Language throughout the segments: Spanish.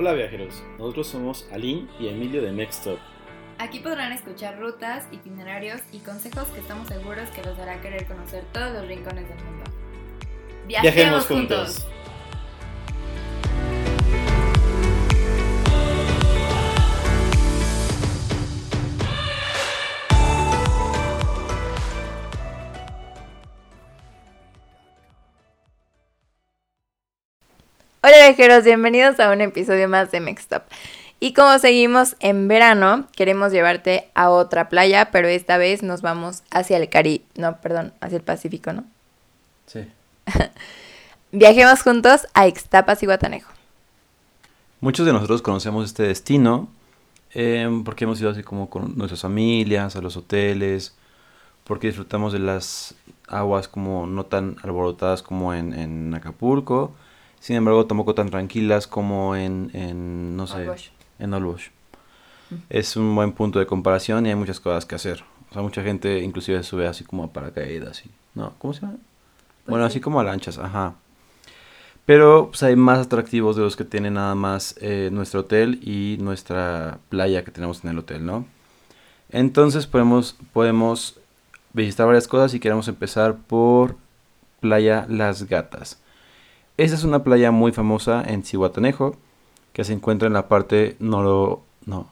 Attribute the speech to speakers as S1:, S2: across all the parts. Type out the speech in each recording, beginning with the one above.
S1: Hola viajeros, nosotros somos Aline y Emilio de Mextop.
S2: Aquí podrán escuchar rutas, itinerarios y consejos que estamos seguros que los hará querer conocer todos los rincones del mundo.
S1: Viajemos juntos.
S2: Hola viajeros, bienvenidos a un episodio más de Mextop. Y como seguimos en verano, queremos llevarte a otra playa, pero esta vez nos vamos hacia el Caribe, no, perdón, hacia el Pacífico, ¿no?
S1: Sí.
S2: Viajemos juntos a Ixtapas y Guatanejo.
S1: Muchos de nosotros conocemos este destino em, porque hemos ido así como con nuestras familias, a los hoteles, porque disfrutamos de las aguas como no tan alborotadas como en, en Acapulco, sin embargo tampoco tan tranquilas como en, en no sé,
S2: Olbosch.
S1: en Olbosch. Es un buen punto de comparación y hay muchas cosas que hacer. O sea, mucha gente inclusive sube así como a paracaídas y... ¿No? ¿Cómo se llama? bueno,
S2: sí.
S1: así como a lanchas, ajá. Pero pues, hay más atractivos de los que tiene nada más eh, nuestro hotel y nuestra playa que tenemos en el hotel, ¿no? Entonces podemos, podemos visitar varias cosas y queremos empezar por Playa Las Gatas. Esta es una playa muy famosa en Cihuatanejo, que se encuentra en la parte noro... no.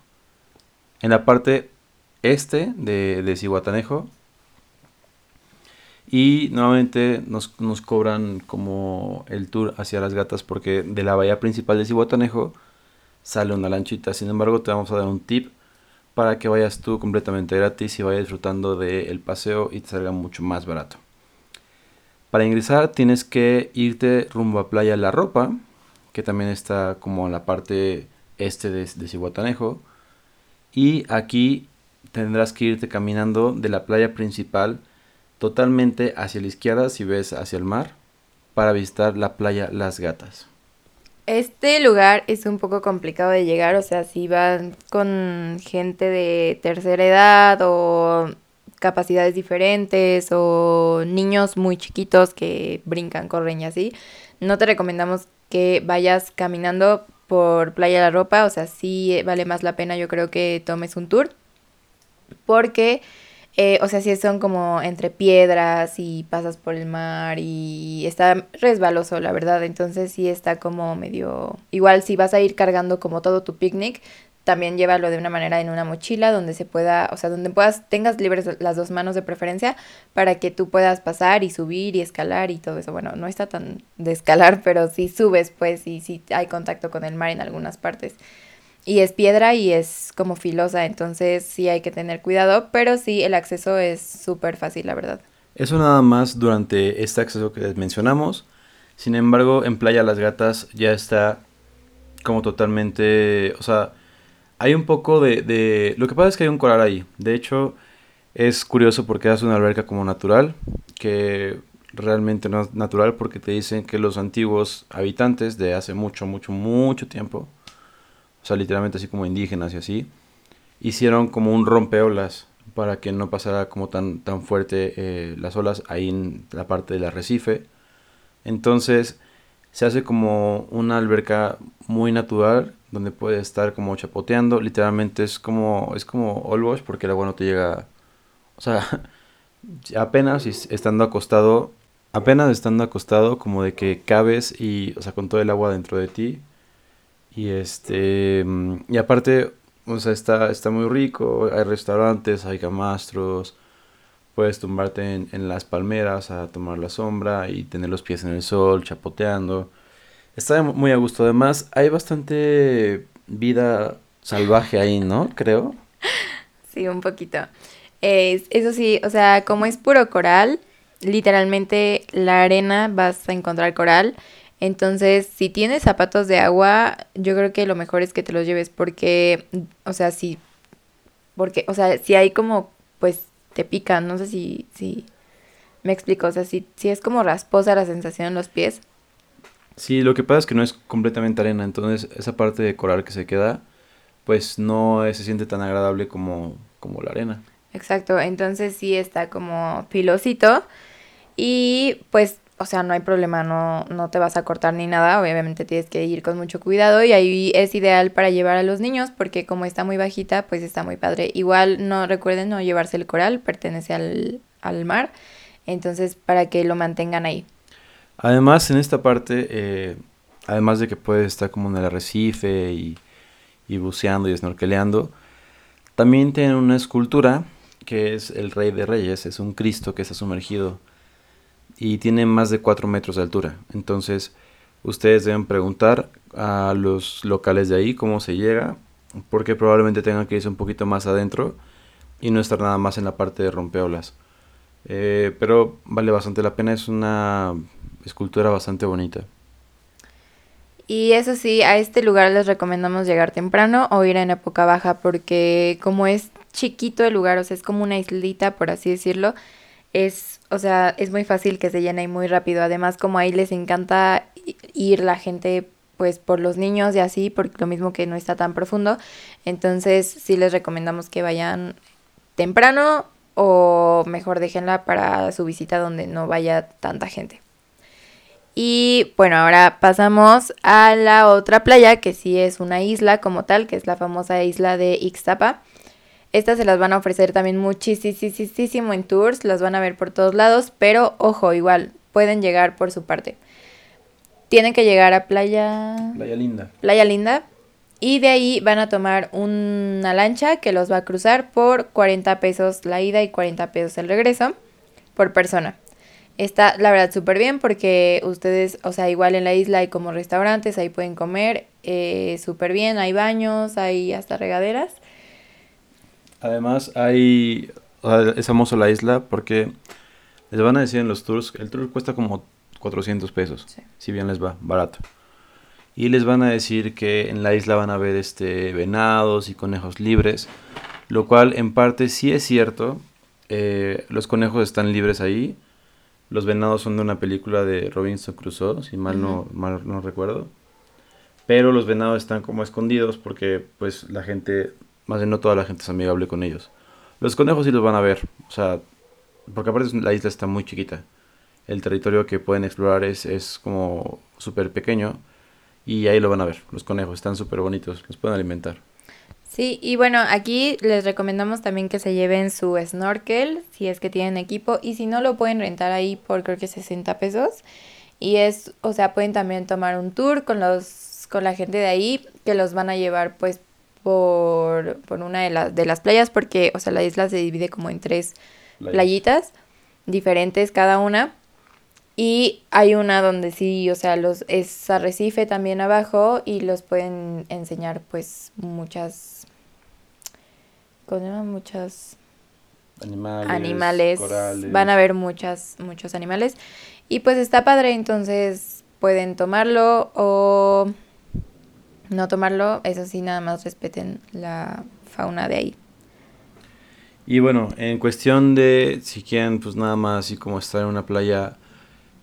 S1: En la parte este de, de Cihuatanejo. Y nuevamente nos, nos cobran como el tour hacia las gatas porque de la bahía principal de Cihuatanejo sale una lanchita. Sin embargo, te vamos a dar un tip para que vayas tú completamente gratis y vayas disfrutando del paseo y te salga mucho más barato. Para ingresar tienes que irte rumbo a Playa La Ropa, que también está como en la parte este de, de Cihuatanejo. Y aquí tendrás que irte caminando de la playa principal totalmente hacia la izquierda si ves hacia el mar para visitar la playa Las Gatas.
S2: Este lugar es un poco complicado de llegar, o sea, si van con gente de tercera edad o capacidades diferentes o niños muy chiquitos que brincan, corren y así, no te recomendamos que vayas caminando por Playa La Ropa, o sea, sí vale más la pena yo creo que tomes un tour porque, eh, o sea, sí son como entre piedras y pasas por el mar y está resbaloso, la verdad. Entonces sí está como medio... Igual si vas a ir cargando como todo tu picnic, también llévalo de una manera en una mochila donde se pueda, o sea, donde puedas, tengas libres las dos manos de preferencia para que tú puedas pasar y subir y escalar y todo eso. Bueno, no está tan de escalar, pero sí subes pues y sí hay contacto con el mar en algunas partes. Y es piedra y es como filosa, entonces sí hay que tener cuidado, pero sí el acceso es súper fácil, la verdad.
S1: Eso nada más durante este acceso que les mencionamos. Sin embargo, en Playa Las Gatas ya está como totalmente, o sea, hay un poco de, de... Lo que pasa es que hay un coral ahí. De hecho, es curioso porque es una alberca como natural, que realmente no es natural porque te dicen que los antiguos habitantes de hace mucho, mucho, mucho tiempo, o sea, literalmente así como indígenas y así, hicieron como un rompeolas para que no pasara como tan, tan fuerte eh, las olas ahí en la parte del arrecife. Entonces se hace como una alberca muy natural donde puedes estar como chapoteando. Literalmente es como es como all wash porque el agua no te llega, o sea, apenas es- estando acostado, apenas estando acostado como de que cabes y, o sea, con todo el agua dentro de ti. Y este, mm, y aparte, o sea, está, está muy rico, hay restaurantes, hay camastros, puedes tumbarte en, en las palmeras a tomar la sombra y tener los pies en el sol, chapoteando. Está muy a gusto. Además, hay bastante vida salvaje ahí, ¿no? Creo.
S2: Sí, un poquito. Es- eso sí, o sea, como es puro coral, literalmente la arena vas a encontrar coral. Entonces, si tienes zapatos de agua, yo creo que lo mejor es que te los lleves porque, o sea, si, porque, o sea, si hay como, pues, te pican, no sé si, si me explico, o sea, si, si es como rasposa la sensación en los pies,
S1: Sí, lo que pasa es que no es completamente arena, entonces esa parte de coral que se queda, pues no se siente tan agradable como, como la arena.
S2: Exacto, entonces sí está como filosito y pues o sea, no hay problema, no, no te vas a cortar ni nada, obviamente tienes que ir con mucho cuidado y ahí es ideal para llevar a los niños porque como está muy bajita, pues está muy padre. Igual no recuerden no llevarse el coral, pertenece al, al mar, entonces para que lo mantengan ahí.
S1: Además, en esta parte, eh, además de que puedes estar como en el arrecife y, buceando y snorkeleando, también tienen una escultura que es el Rey de Reyes, es un Cristo que está sumergido y tiene más de 4 metros de altura. Entonces, ustedes deben preguntar a los locales de ahí cómo se llega, porque probablemente tengan que irse un poquito más adentro y no estar nada más en la parte de rompeolas. Eh, pero vale bastante la pena, es una escultura bastante bonita.
S2: Y eso sí, a este lugar les recomendamos llegar temprano o ir en época baja porque como es chiquito el lugar, o sea, es como una islita, por así decirlo, es, o sea, es muy fácil que se llene y muy rápido. Además, como ahí les encanta ir la gente pues por los niños y así, porque lo mismo que no está tan profundo. Entonces, sí les recomendamos que vayan temprano o mejor déjenla para su visita donde no vaya tanta gente. Y bueno, ahora pasamos a la otra playa que sí es una isla como tal, que es la famosa isla de Ixtapa. Estas se las van a ofrecer también muchísimo en tours, las van a ver por todos lados, pero ojo, igual, pueden llegar por su parte. Tienen que llegar a Playa...
S1: Playa Linda.
S2: Playa Linda. Y de ahí van a tomar una lancha que los va a cruzar por 40 pesos la ida y 40 pesos el regreso por persona. Está la verdad súper bien porque ustedes, o sea, igual en la isla hay como restaurantes, ahí pueden comer eh, súper bien, hay baños, hay hasta regaderas.
S1: Además, hay. O sea, es famoso la isla porque les van a decir en los tours. El tour cuesta como 400 pesos. Si bien les va, barato. Y les van a decir que en la isla van a ver este, venados y conejos libres. Lo cual en parte sí es cierto. Eh, los conejos están libres ahí. Los venados son de una película de Robinson Crusoe, si mal, no, mal no recuerdo. Pero los venados están como escondidos porque pues la gente más bien no toda la gente es amigable con ellos. Los conejos sí los van a ver, o sea, porque aparte la isla está muy chiquita. El territorio que pueden explorar es, es como súper pequeño y ahí lo van a ver. Los conejos están súper bonitos, los pueden alimentar.
S2: Sí, y bueno, aquí les recomendamos también que se lleven su snorkel, si es que tienen equipo, y si no lo pueden rentar ahí por creo que 60 pesos. Y es, o sea, pueden también tomar un tour con los con la gente de ahí que los van a llevar pues por, una de, de las playas porque, o sea, la isla se divide como en tres playitas diferentes cada una. Y hay una donde sí, o sea, los es arrecife también abajo y los pueden enseñar pues muchas con muchas
S1: animales,
S2: animales. van a ver muchas muchos animales y pues está padre, entonces pueden tomarlo o no tomarlo, eso sí, nada más respeten la fauna de ahí.
S1: Y bueno, en cuestión de si quieren pues nada más así como estar en una playa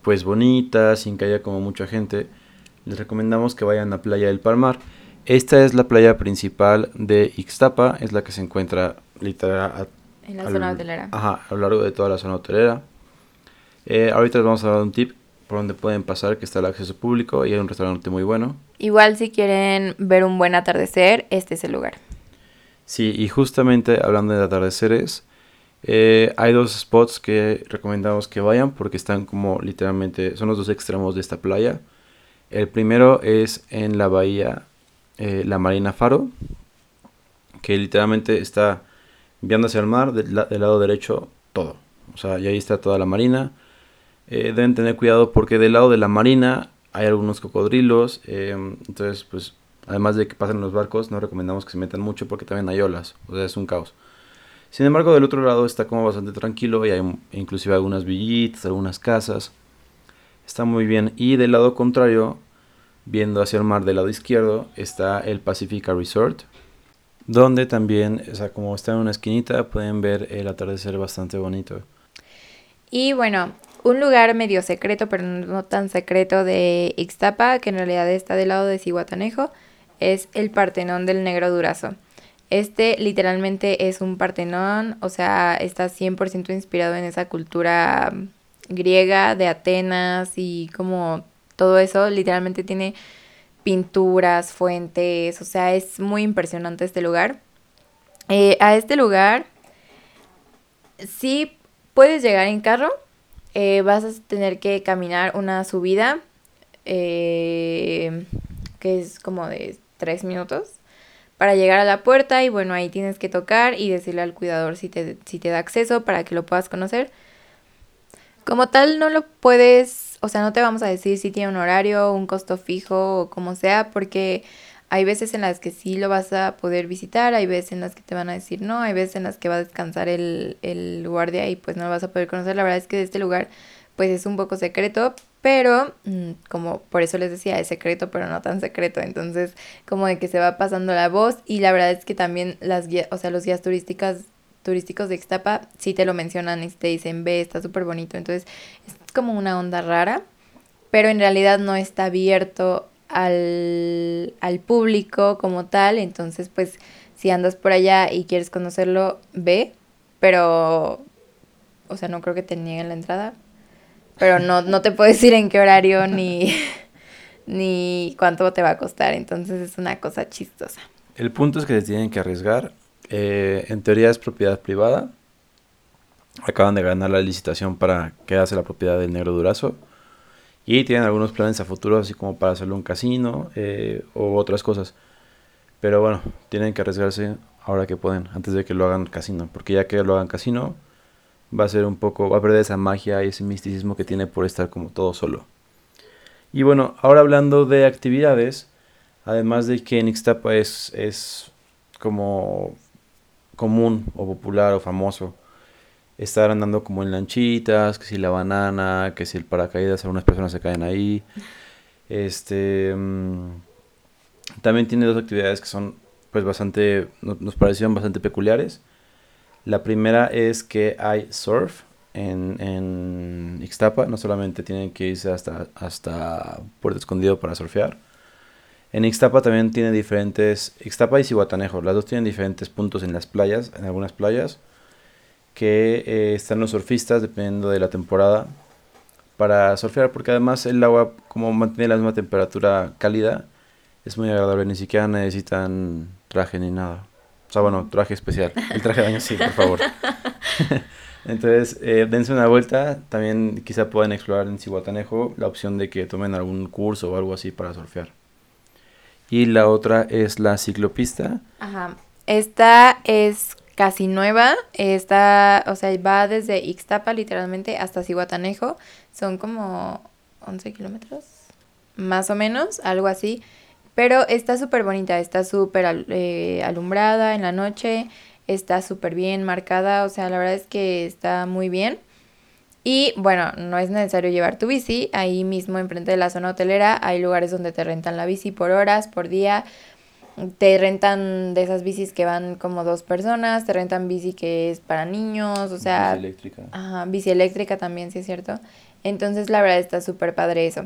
S1: pues bonita, sin que haya como mucha gente, les recomendamos que vayan a Playa del Palmar. Esta es la playa principal de Ixtapa, es la que se encuentra literal
S2: en la zona hotelera.
S1: Ajá, a lo largo de toda la zona hotelera. Eh, ahorita les vamos a dar un tip por donde pueden pasar, que está el acceso público y hay un restaurante muy bueno.
S2: Igual si quieren ver un buen atardecer, este es el lugar.
S1: Sí, y justamente hablando de atardeceres, eh, hay dos spots que recomendamos que vayan porque están como literalmente, son los dos extremos de esta playa. El primero es en la bahía eh, La Marina Faro, que literalmente está viendo hacia el mar, del, lado derecho todo. O sea, y ahí está toda la marina eh, deben tener cuidado porque del lado de la marina hay algunos cocodrilos. Em, entonces, pues, además de que pasen los barcos, no recomendamos que se metan mucho porque también hay olas. O sea, es un caos. Sin embargo, del otro lado está como bastante tranquilo y hay inclusive algunas villitas, algunas casas. Está muy bien. Y del lado contrario, viendo hacia el mar del lado izquierdo, está el Pacifica Resort. Donde también, o sea, como está en una esquinita, pueden ver el atardecer bastante bonito.
S2: Y bueno, un lugar medio secreto, pero no tan secreto de Ixtapa, que en realidad está del lado de Cihuatanejo, es el Partenón del Negro Durazo. Este literalmente es un Partenón, o sea, está 100% inspirado en esa cultura griega de Atenas y como todo eso, literalmente tiene pinturas, fuentes, o sea, es muy impresionante este lugar. Eh, a este lugar sí puedes llegar en carro, eh, vas a tener que caminar una subida eh, que es como de tres minutos para llegar a la puerta y bueno, ahí tienes que tocar y decirle al cuidador si te, si te da acceso para que lo puedas conocer. Como tal, no lo puedes, o sea, no te vamos a decir si tiene un horario, un costo fijo o como sea, porque hay veces en las que sí lo vas a poder visitar, hay veces en las que te van a decir no, hay veces en las que va a descansar el, el guardia y pues no lo vas a poder conocer. La verdad es que este lugar pues es un poco secreto, pero mm, como por eso les decía, es secreto, pero no tan secreto. Entonces, como de que se va pasando la voz y la verdad es que también las guías, o sea, los guías turísticas turísticos de Ixtapa sí te lo mencionan y te dicen, ve, está súper bonito. Entonces es como una onda rara, pero en realidad no está abierto al, al público como tal. Entonces, pues si andas por allá y quieres conocerlo, ve, pero, o sea, no creo que te nieguen la entrada. Pero no, no te puedo decir en qué horario ni, ni cuánto te va a costar. Entonces es una cosa chistosa.
S1: El punto es que se tienen que arriesgar eh, en teoría es propiedad privada. Acaban de ganar la licitación para quedarse la propiedad del Negro Durazo. Y tienen algunos planes a futuro, así como para hacerlo un casino eh, o otras cosas. Pero bueno, tienen que arriesgarse ahora que pueden, antes de que lo hagan casino. Porque ya que lo hagan casino, va a ser un poco, va a perder esa magia y ese misticismo que tiene por estar como todo solo. Y bueno, ahora hablando de actividades, además de que en Ixtapa es, es como común o popular o famoso estar andando como en lanchitas, que si la banana, que si el paracaídas, algunas personas se caen ahí. Este mm, también tiene dos actividades que son pues bastante nos parecieron bastante peculiares. La primera es que hay surf en, en Ixtapa, no solamente tienen que irse hasta, hasta Puerto Escondido para surfear, en Ixtapa también tiene diferentes, Ixtapa y Cihuatanejo, las dos tienen diferentes puntos en las playas, en algunas playas, que eh, están los surfistas dependiendo de la temporada para surfear, porque además el agua, como mantiene la misma temperatura cálida, es muy agradable, ni siquiera necesitan traje ni nada. O sea, bueno, traje especial. El traje de baño sí, por favor. Entonces, eh, dense una vuelta. También quizá puedan explorar en Cihuatanejo la opción de que tomen algún curso o algo así para surfear y la otra es la ciclopista.
S2: Ajá. Esta es casi nueva. Esta, o sea, va desde Ixtapa literalmente hasta Cihuatanejo. Son como 11 kilómetros, más o menos, algo así. Pero está súper bonita, está súper eh, alumbrada en la noche, está súper bien marcada, o sea, la verdad es que está muy bien. Y bueno, no es necesario llevar tu bici, ahí mismo enfrente de la zona hotelera hay lugares donde te rentan la bici por horas, por día. Te rentan de esas bicis que van como dos personas, te rentan bici que es para niños, o sea... Bici eléctrica. Ajá, bici eléctrica también, sí es cierto. Entonces la verdad está súper padre eso.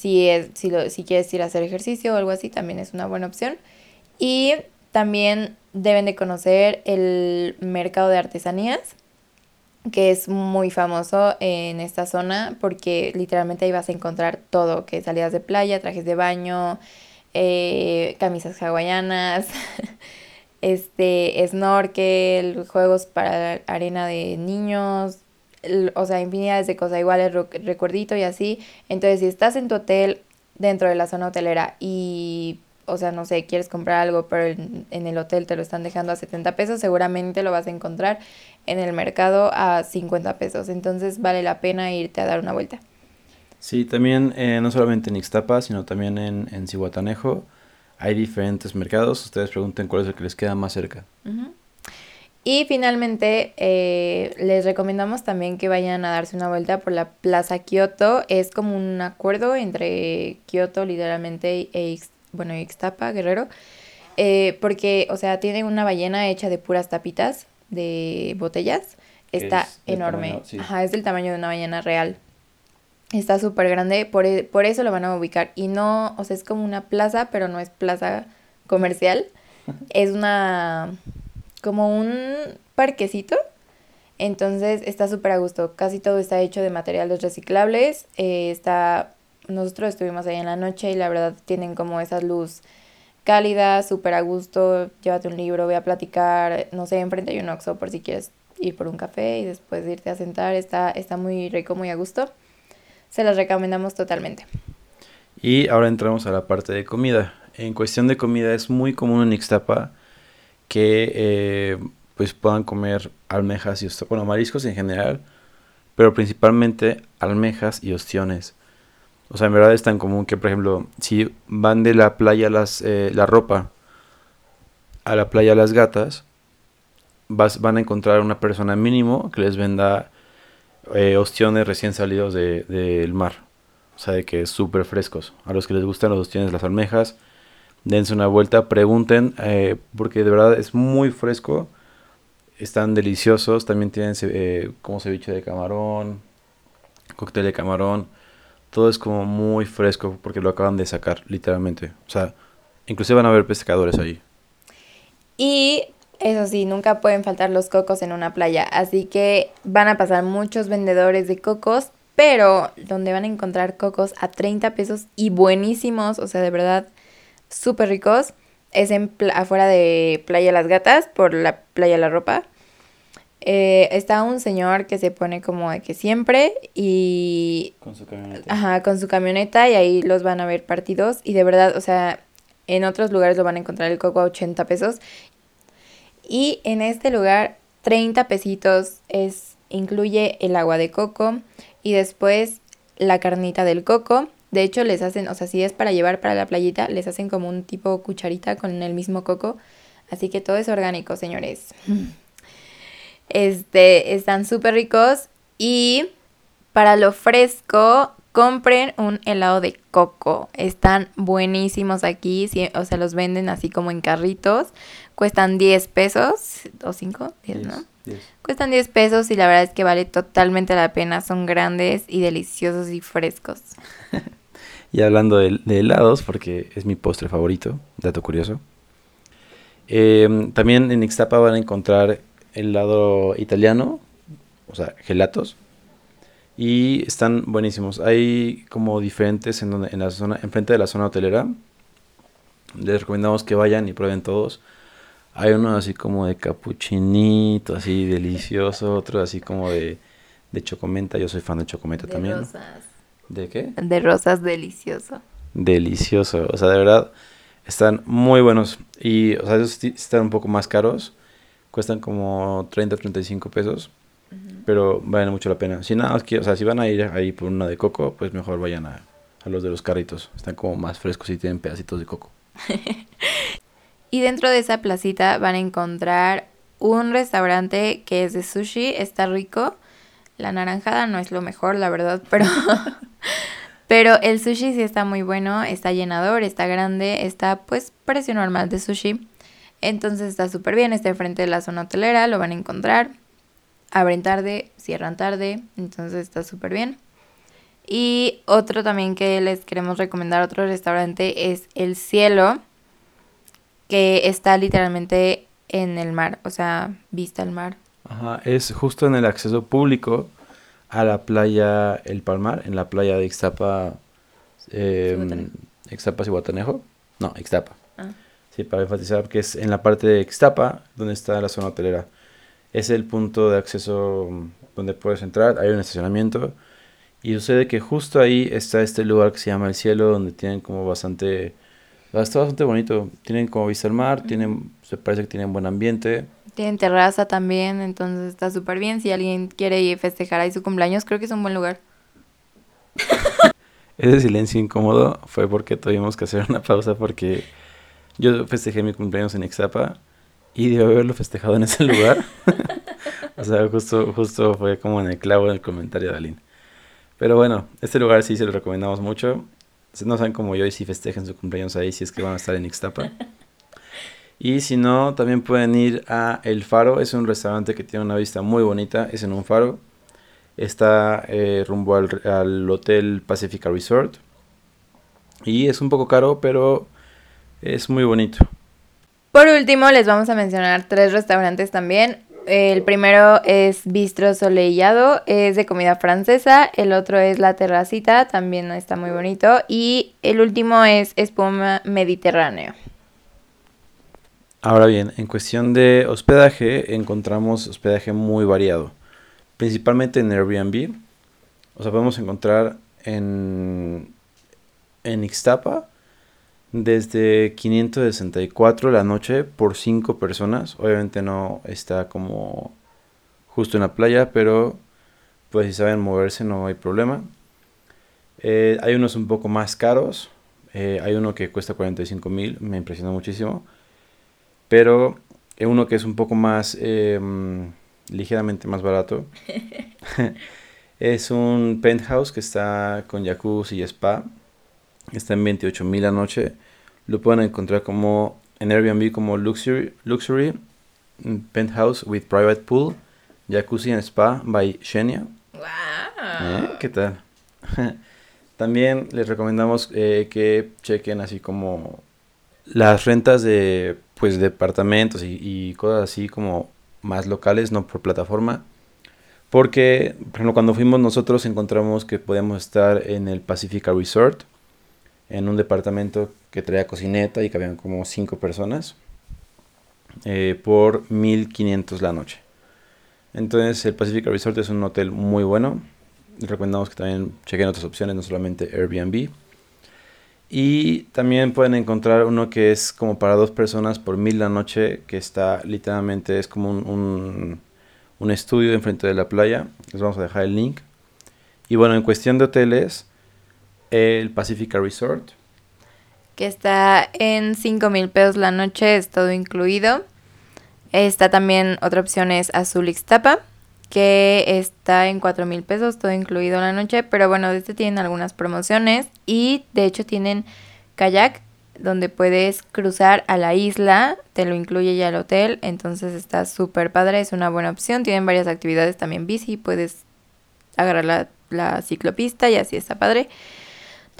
S2: Si, es, si, lo, si quieres ir a hacer ejercicio o algo así, también es una buena opción. Y también deben de conocer el mercado de artesanías que es muy famoso en esta zona porque literalmente ahí vas a encontrar todo, que salidas de playa, trajes de baño, eh, camisas hawaianas, este, snorkel, juegos para arena de niños, o sea, infinidades de cosas, igual el recuerdito y así. Entonces, si estás en tu hotel dentro de la zona hotelera y o sea, no sé, quieres comprar algo, pero en, el hotel te lo están dejando a 70 pesos, seguramente lo vas a encontrar en el mercado a 50 pesos. Entonces vale la pena irte a dar una vuelta.
S1: Sí, también eh, no solamente en Ixtapa, sino también en, en Cihuatanejo hay diferentes mercados. Ustedes pregunten cuál es el que les queda más cerca.
S2: Y finalmente, eh, les recomendamos también que vayan a darse una vuelta por la Plaza Kioto. Es como un acuerdo entre Kioto, literalmente, e bueno, Ixtapa, Guerrero, eh, porque, o sea, tiene una ballena hecha de puras tapitas de botellas. Está enorme. Ajá, es del tamaño de una ballena real. Está súper grande, por, e, por eso lo van a ubicar. Y no, o sea, es como una plaza, pero no es plaza comercial. es una, como un parquecito Entonces está súper a gusto. Casi todo está hecho de materiales reciclables. Eh, está. Nosotros estuvimos ahí en la noche y la verdad tienen como esa luz cálida, súper a gusto. Llévate un libro, voy a platicar. No sé, enfrente hay un Oxxo por si quieres ir por un café y después irte a sentar. Está, está muy rico, muy a gusto. Se las recomendamos totalmente.
S1: Y ahora entramos a la parte de comida. En cuestión de comida es muy común en Ixtapa que eh, pues puedan comer almejas y ostiones, bueno, mariscos en general, pero principalmente almejas y ostiones. O sea, en verdad es tan común que, por ejemplo, si van de la playa las, eh, la ropa a la playa las gatas, vas, van a encontrar una persona mínimo que les venda eh, ostiones recién salidos del de, mar. O sea, de que es súper frescos. A los que les gustan los ostiones, las almejas, dense una vuelta, pregunten, eh, porque de verdad es muy fresco están deliciosos. También tienen eh, como ceviche de camarón, cóctel de camarón. Todo es como muy fresco porque lo acaban de sacar, literalmente. O sea, inclusive van a haber pescadores ahí.
S2: Y eso sí, nunca pueden faltar los cocos en una playa. Así que van a pasar muchos vendedores de cocos, pero donde van a encontrar cocos a 30 pesos y buenísimos, o sea, de verdad, súper ricos es en afuera de Playa Las Gatas, por la Playa La Ropa. Eh, está un señor que se pone como de que siempre y...
S1: Con su camioneta.
S2: Ajá, con su camioneta y ahí los van a ver partidos y de verdad, o sea, en otros lugares lo van a encontrar el coco a 80 pesos y en este lugar 30 pesitos es incluye el agua de coco y después la carnita del coco de hecho, les hacen, o sea, si es para llevar para la playita, les hacen como un tipo cucharita con el mismo coco. Así que todo es orgánico, señores. Este, están súper ricos. Y para lo fresco, compren un helado de coco. Están buenísimos aquí. o sea, los venden así como en carritos. Cuestan 10 pesos. ¿O 5? 10, ¿no? Cuestan 10 pesos y la verdad es que vale totalmente la pena. Son grandes y deliciosos y frescos.
S1: Y hablando de, helados, porque es mi postre favorito, dato curioso. Em, también en Ixtapa van a encontrar helado italiano, o sea, gelatos. Y están buenísimos. Hay como diferentes en, donde, en la zona, enfrente de la zona hotelera. Les recomendamos que vayan y prueben todos. Hay uno así como de capuchinito, así delicioso. Otro así como de, de chocomenta. Yo soy fan de chocomenta también. ¿De qué?
S2: De rosas delicioso.
S1: Delicioso. O sea, de verdad, están muy buenos. Y, o sea, esos están un poco más caros. Cuestan como 30, 35 pesos. Pero valen mucho la pena. Si nada, o sea, si van a ir ahí por una de coco, pues mejor vayan a, a los de los carritos. Están como más frescos y tienen pedacitos de coco.
S2: y dentro de esa placita van a encontrar un restaurante que es de sushi. Está rico. La naranjada no es lo mejor, la verdad, pero Pero el sushi sí está muy bueno, está llenador, está grande, está pues precio normal de sushi. Entonces está súper bien, está enfrente de la zona hotelera, lo van a encontrar. Abren tarde, cierran tarde, entonces está súper bien. Y otro también que les queremos recomendar, otro restaurante, es El Cielo, que está literalmente en el mar, o sea, vista al mar.
S1: Ajá, es justo en el acceso público a la playa El Palmar, en la playa de Ixtapa, eh, Ixtapa Cihuatanejo. No, Ixtapa. Ah. Sí, para enfatizar que es en la parte de Ixtapa donde está la zona hotelera. Es el punto de acceso donde puedes entrar, hay un estacionamiento. Y sucede que justo ahí está este lugar que se llama El Cielo, donde tienen como bastante... Está bastante bonito. Tienen como vista al mar, tienen, se parece que tienen buen ambiente.
S2: Tienen terraza también, entonces está súper bien. Si alguien quiere ir festejar ahí su cumpleaños, creo que es un buen lugar.
S1: Ese silencio incómodo fue porque tuvimos que hacer una pausa porque yo festejé mi cumpleaños en Ixtapa y de haberlo festejado en ese lugar. o sea, justo, justo fue como en el clavo en el comentario de Aline. Pero bueno, este lugar sí se lo recomendamos mucho. No saben como yo y si festejen su cumpleaños ahí, si es que van a estar en Ixtapa. Y si no, también pueden ir a El Faro. Es un restaurante que tiene una vista muy bonita. Es en un faro. Está eh, rumbo al, Hotel Pacifica Resort. Y es un poco caro, pero es muy bonito.
S2: Por último, les vamos a mencionar tres restaurantes también. El primero es Bistro Soleillado, es de comida francesa. El otro es La Terracita, también está muy bonito. Y el último es Espuma Mediterráneo.
S1: Ahora bien, en cuestión de hospedaje, encontramos hospedaje muy variado, principalmente en Airbnb. O sea, podemos encontrar en, en Ixtapa desde 564 la noche por 5 personas. Obviamente no está como justo en la playa, pero pues si saben moverse no hay problema. Eh, hay unos un poco más caros. Eh, hay uno que cuesta 45 mil, me impresionó muchísimo. Pero uno que es un poco más, em, ligeramente más barato, es un penthouse que está con jacuzzi y spa. Está en 28 mil a noche. Lo pueden encontrar como en Airbnb como Luxury, luxury Penthouse with Private Pool, Jacuzzi and Spa by Shenia. Wow. ¿Eh? ¿Qué tal? También les recomendamos eh, que chequen así como las rentas de pues departamentos y, cosas así como más locales, no por plataforma. Porque, por ejemplo, cuando fuimos nosotros encontramos que podíamos estar en el Pacifica Resort, en un departamento que traía cocineta y que habían como 5 personas, eh, por 1500 la noche. Entonces, el Pacifica Resort es un hotel muy bueno. Recomendamos que también chequen otras opciones, no solamente Airbnb. Y también pueden encontrar uno que es como para dos personas por mil la noche, que está literalmente, es como un, un, estudio enfrente de la playa. Les vamos a dejar el link. Y bueno, en cuestión de hoteles, el Pacifica Resort.
S2: Que está en 5 mil pesos la noche, es todo incluido. Está también otra opción es Azul Ixtapa que está en 4 mil pesos, todo incluido la noche. Pero bueno, este tienen algunas promociones y de hecho tienen kayak donde puedes cruzar a la isla, te lo incluye ya el hotel, entonces está súper padre, es una buena opción. Tienen varias actividades también bici, puedes agarrar la, la ciclopista y así está padre.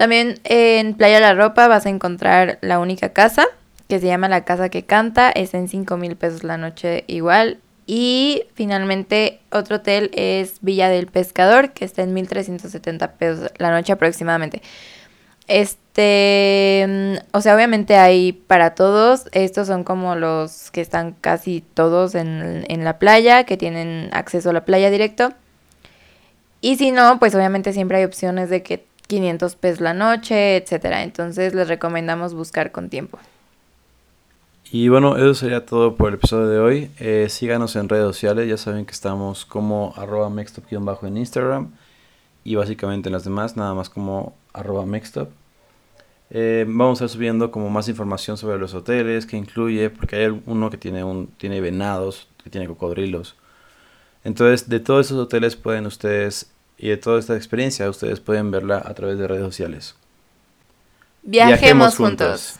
S2: También en Playa La Ropa vas a encontrar la única casa que se llama La Casa que Canta, es en 5 mil pesos la noche igual. Y finalmente otro hotel es Villa del Pescador, que está en 1370 pesos la noche aproximadamente. Este, mm, o sea, obviamente hay para todos. Estos son como los que están casi todos en, en la playa, que tienen acceso a la playa directo. Y si no, pues obviamente siempre hay opciones de que 500 pesos la noche, etcétera. Entonces les recomendamos buscar con tiempo.
S1: Y bueno, eso sería todo por el episodio de hoy. Eh, síganos en redes sociales, ya saben que estamos como arroba bajo en Instagram y básicamente en las demás, nada más como arroba mextop. Eh, vamos a estar subiendo como más información sobre los hoteles, que incluye, porque hay uno que tiene, un, tiene venados, que tiene cocodrilos. Entonces, de todos esos hoteles pueden ustedes, y de toda esta experiencia ustedes pueden verla a través de redes sociales.
S2: Viajemos, Viajemos juntos.